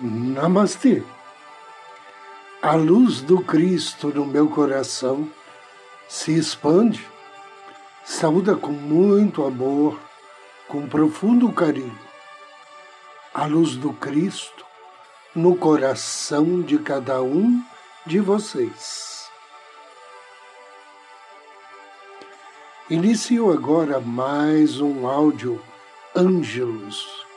Namastê. A luz do Cristo no meu coração se expande, saúda com muito amor, com profundo carinho. A luz do Cristo no coração de cada um de vocês. Inicio agora mais um áudio Ângelos,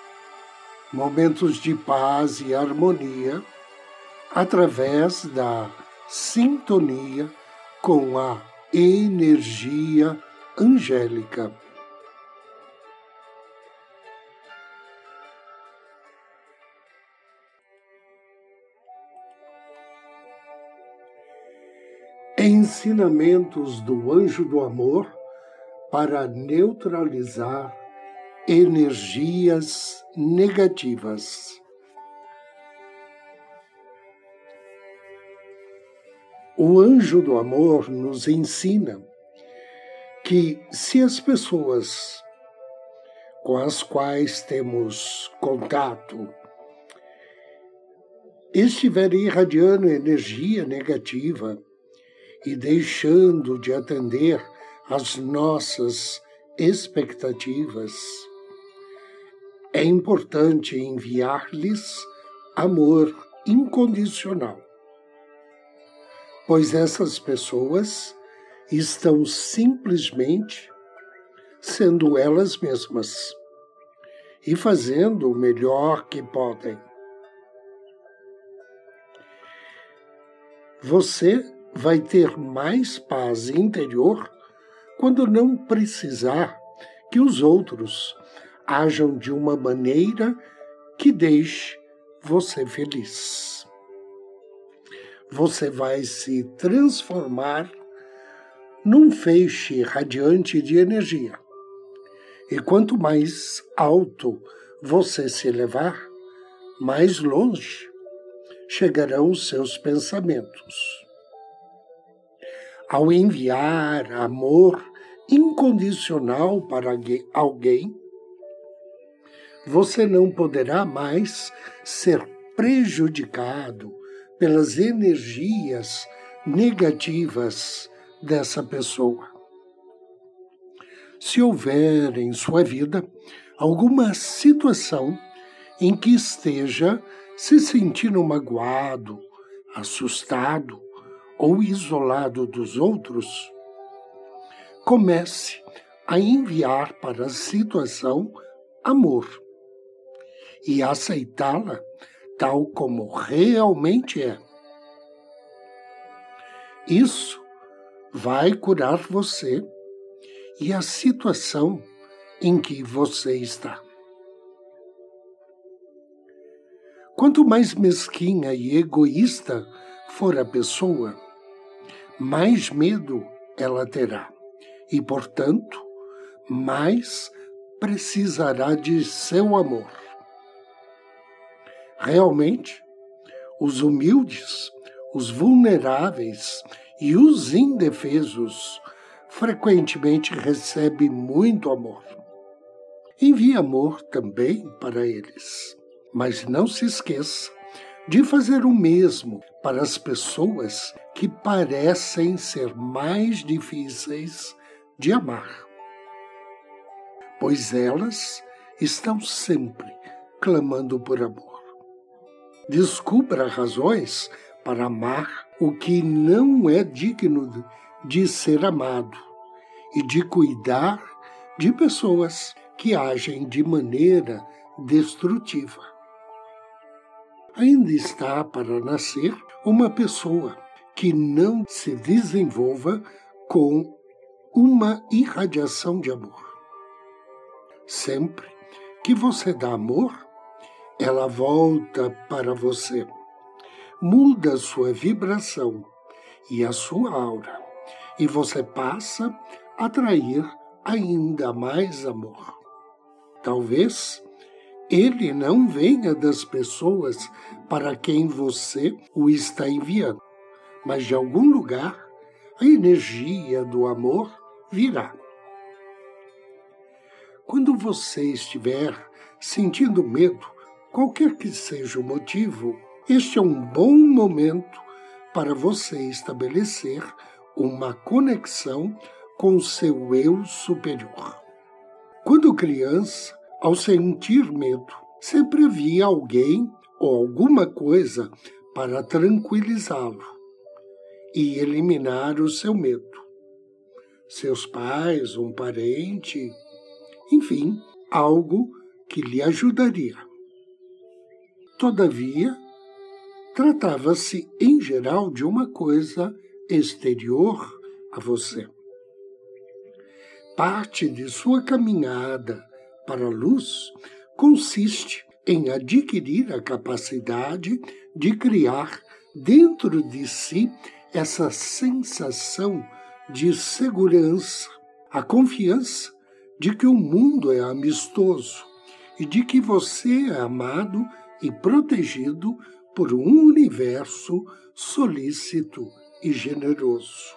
momentos de paz e harmonia através da sintonia com a energia angélica. Ensinamentos do Anjo do Amor para neutralizar energias negativas. O anjo do amor nos ensina que se as pessoas com as quais temos contato estiverem irradiando energia negativa e deixando de atender às nossas expectativas, é importante enviar-lhes amor incondicional pois essas pessoas estão simplesmente sendo elas mesmas e fazendo o melhor que podem. Você vai ter mais paz interior quando não precisar que os outros ajam de uma maneira que deixe você feliz você vai se transformar num feixe radiante de energia. E quanto mais alto você se elevar, mais longe chegarão os seus pensamentos. Ao enviar amor incondicional para alguém, você não poderá mais ser prejudicado pelas energias negativas dessa pessoa. Se houver em sua vida alguma situação em que esteja se sentindo magoado, assustado ou isolado dos outros, comece a enviar para a situação amor e aceitá-la tal como realmente é. Isso vai curar você e a situação em que você está. Quanto mais mesquinha e egoísta for a pessoa, mais medo ela terá e, portanto, mais precisará de seu amor. Realmente, os humildes, os vulneráveis e os indefesos frequentemente recebem muito amor. Envie amor também para eles, mas não se esqueça de fazer o mesmo para as pessoas que parecem ser mais difíceis de amar, pois elas estão sempre clamando por amor. Descubra razões para amar o que não é digno de ser amado e de cuidar de pessoas que agem de maneira destrutiva. Ainda está para nascer uma pessoa que não se desenvolva com uma irradiação de amor. Sempre que você dá amor, ela volta para você, muda sua vibração e a sua aura, e você passa a atrair ainda mais amor. Talvez ele não venha das pessoas para quem você o está enviando, mas de algum lugar a energia do amor virá. Quando você estiver sentindo medo, Qualquer que seja o motivo, este é um bom momento para você estabelecer uma conexão com seu eu superior. Quando criança, ao sentir medo, sempre havia alguém ou alguma coisa para tranquilizá-lo e eliminar o seu medo. Seus pais, um parente, enfim, algo que lhe ajudaria. Todavia, tratava-se em geral de uma coisa exterior a você. Parte de sua caminhada para a luz consiste em adquirir a capacidade de criar dentro de si essa sensação de segurança, a confiança de que o mundo é amistoso e de que você é amado e protegido por um universo solícito e generoso.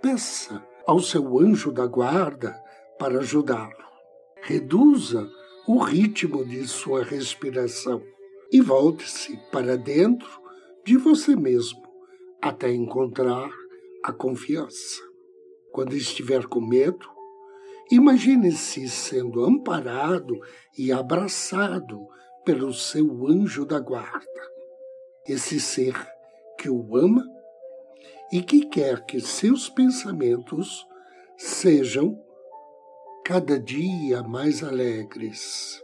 Peça ao seu anjo da guarda para ajudá-lo. Reduza o ritmo de sua respiração e volte-se para dentro de você mesmo até encontrar a confiança. Quando estiver com medo, imagine-se sendo amparado e abraçado pelo seu anjo da guarda. Esse ser que o ama e que quer que seus pensamentos sejam cada dia mais alegres,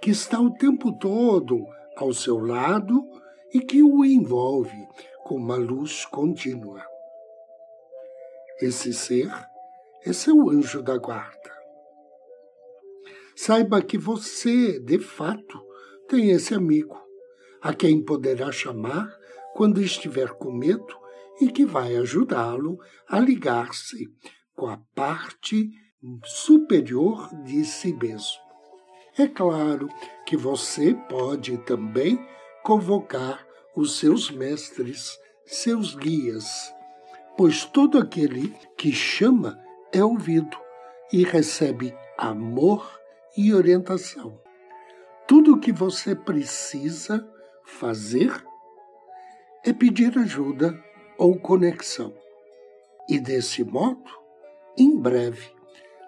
que está o tempo todo ao seu lado e que o envolve com uma luz contínua. Esse ser é seu anjo da guarda. Saiba que você, de fato, tem esse amigo, a quem poderá chamar quando estiver com medo e que vai ajudá-lo a ligar-se com a parte superior de si mesmo. É claro que você pode também convocar os seus mestres, seus guias, pois todo aquele que chama é ouvido e recebe amor e orientação. Tudo o que você precisa fazer é pedir ajuda ou conexão. E desse modo, em breve,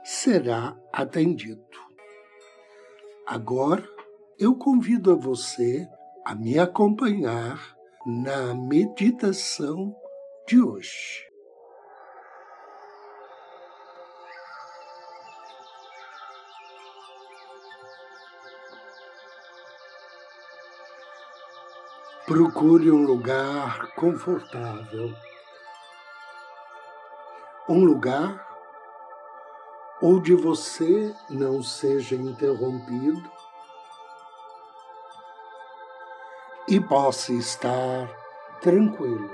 será atendido. Agora, eu convido a você a me acompanhar na meditação de hoje. Procure um lugar confortável. Um lugar onde você não seja interrompido e possa estar tranquilo.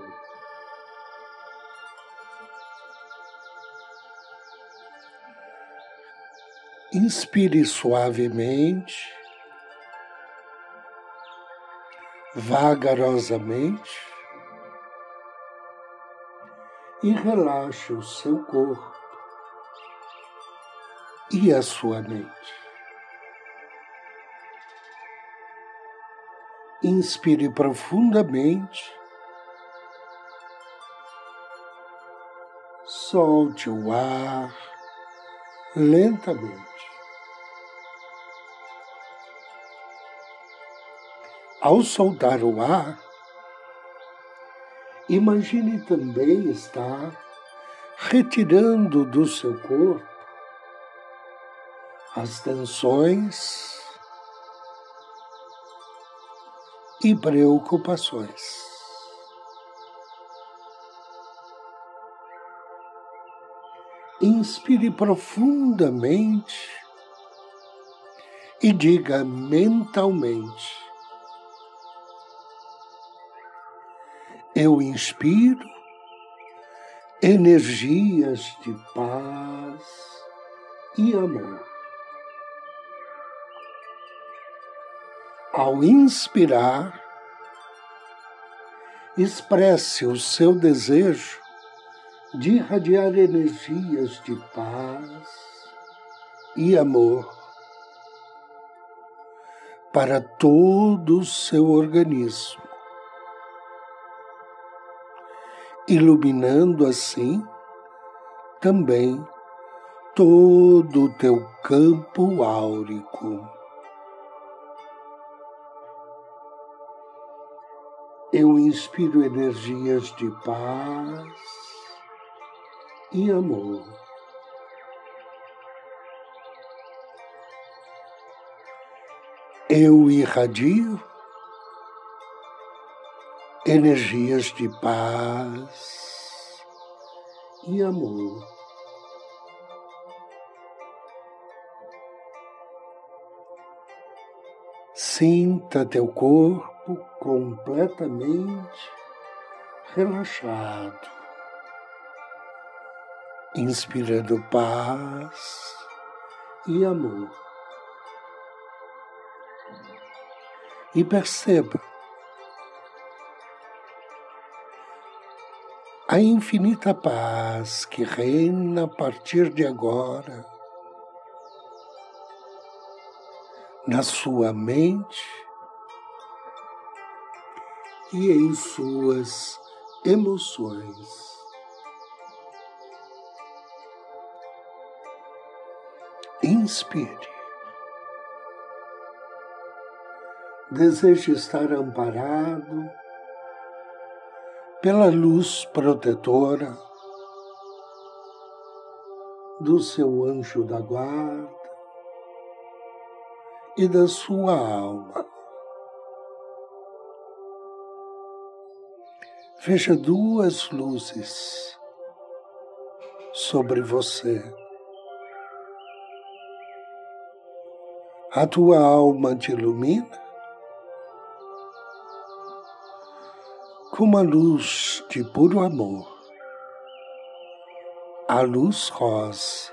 Inspire suavemente, vagarosamente e relaxe o seu corpo e a sua mente. Inspire profundamente, solte o ar lentamente. Ao soltar o ar, imagine também estar retirando do seu corpo as tensões e preocupações. Inspire profundamente e diga mentalmente: Eu inspiro energias de paz e amor. ao inspirar, expresse o seu desejo de irradiar energias de paz e amor para todo o seu organismo, iluminando assim também todo o teu campo áurico. Eu inspiro energias de paz e amor. Eu irradio energias de paz e amor. Sinta teu corpo completamente relaxado, inspirando paz e amor. E perceba a infinita paz que reina a partir de agora na sua mente e em suas emoções. Inspire. Deseje estar amparado pela luz protetora do seu anjo da guarda e da sua alma. Veja duas luzes sobre você. A tua alma te ilumina com uma luz de puro amor, a luz rosa.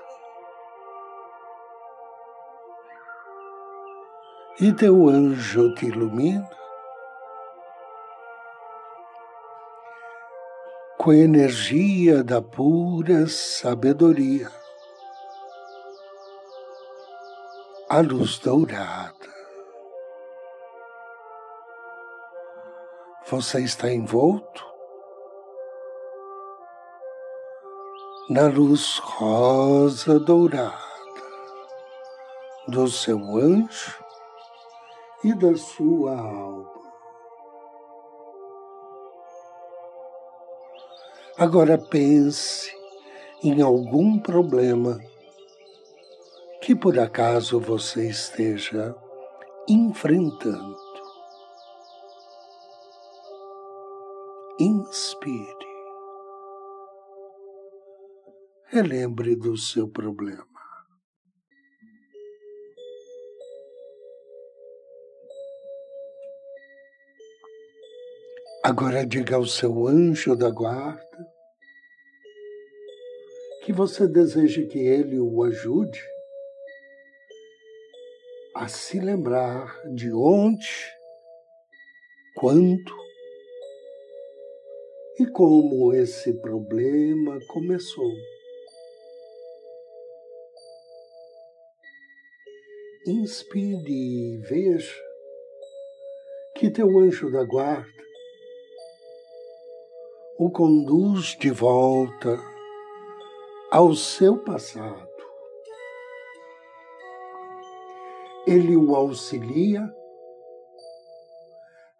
E teu anjo te ilumina com a energia da pura sabedoria, a luz dourada. Você está envolto na luz rosa dourada do seu anjo e da sua alma. Agora pense em algum problema que por acaso você esteja enfrentando. Inspire. Relembre do seu problema. Agora diga ao seu anjo da guarda que você deseja que ele o ajude a se lembrar de onde, quando e como esse problema começou. Inspire e veja que teu anjo da guarda o conduz de volta ao seu passado. Ele o auxilia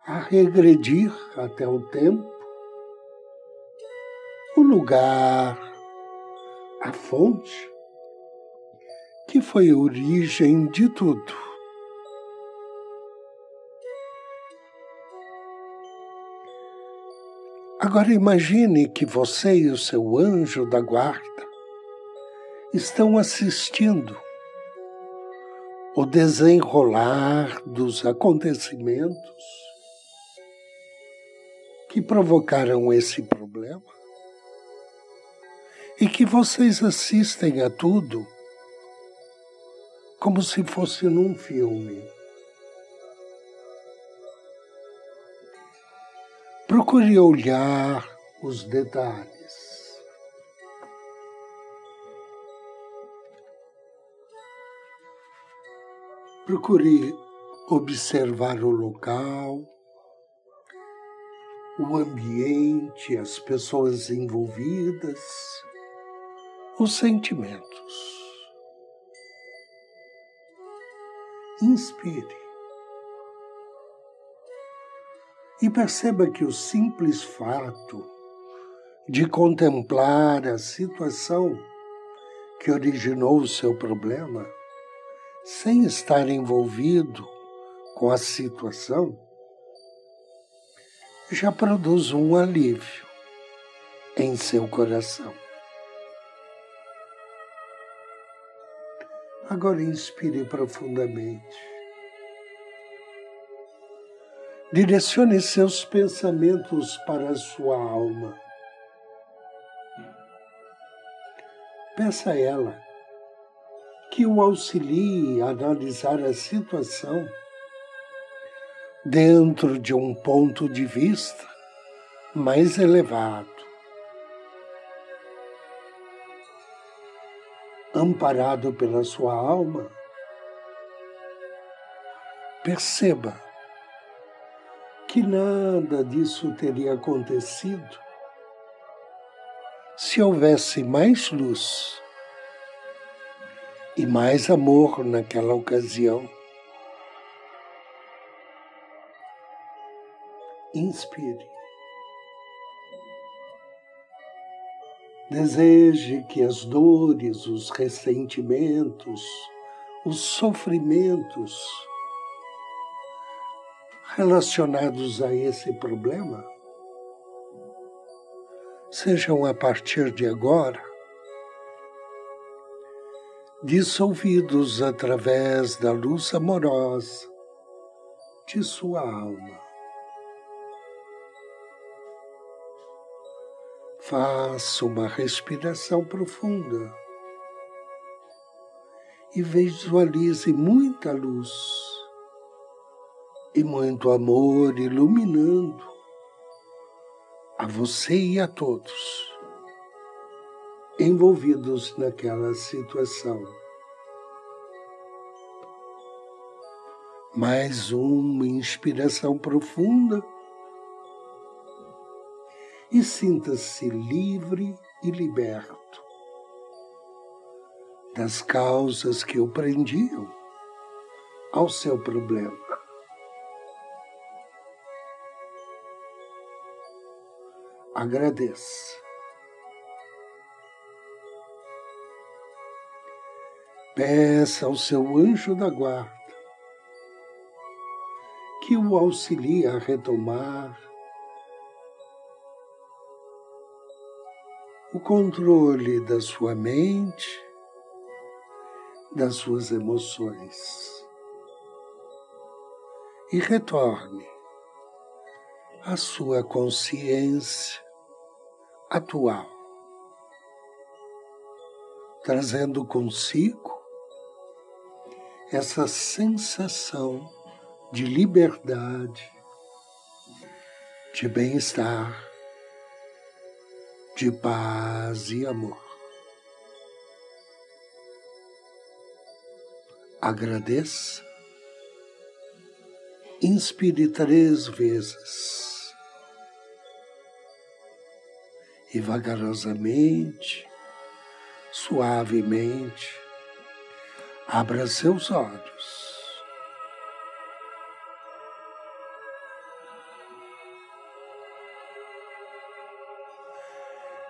a regredir até o tempo, lugar, a fonte que foi a origem de tudo. Agora imagine que você e o seu anjo da guarda estão assistindo o desenrolar dos acontecimentos que provocaram esse problema e que vocês assistem a tudo como se fosse num filme. Procure olhar os detalhes. Procure observar o local, o ambiente, as pessoas envolvidas, os sentimentos. Inspire. E perceba que o simples fato de contemplar a situação que originou o seu problema, sem estar envolvido com a situação, já produz um alívio em seu coração. Agora inspire profundamente. Direcione seus pensamentos para a sua alma. Peça a ela que o auxilie a analisar a situação dentro de um ponto de vista mais elevado. Amparado pela sua alma, perceba que nada disso teria acontecido se houvesse mais luz e mais amor naquela ocasião. inspire. Deseje que as dores, os ressentimentos, os sofrimentos relacionados a esse problema sejam a partir de agora dissolvidos através da luz amorosa de sua alma. Faça uma respiração profunda e visualize muita luz e muito amor iluminando a você e a todos envolvidos naquela situação. Mais uma inspiração profunda e sinta-se livre e liberto das causas que o prendiam ao seu problema. Agradeça. Peça ao seu anjo da guarda que o auxilie a retomar o controle da sua mente, das suas emoções. E retorne à sua consciência atual, trazendo consigo essa sensação de liberdade, de bem-estar de paz e amor. Agradeça, inspire três vezes e vagarosamente, suavemente, abra seus olhos.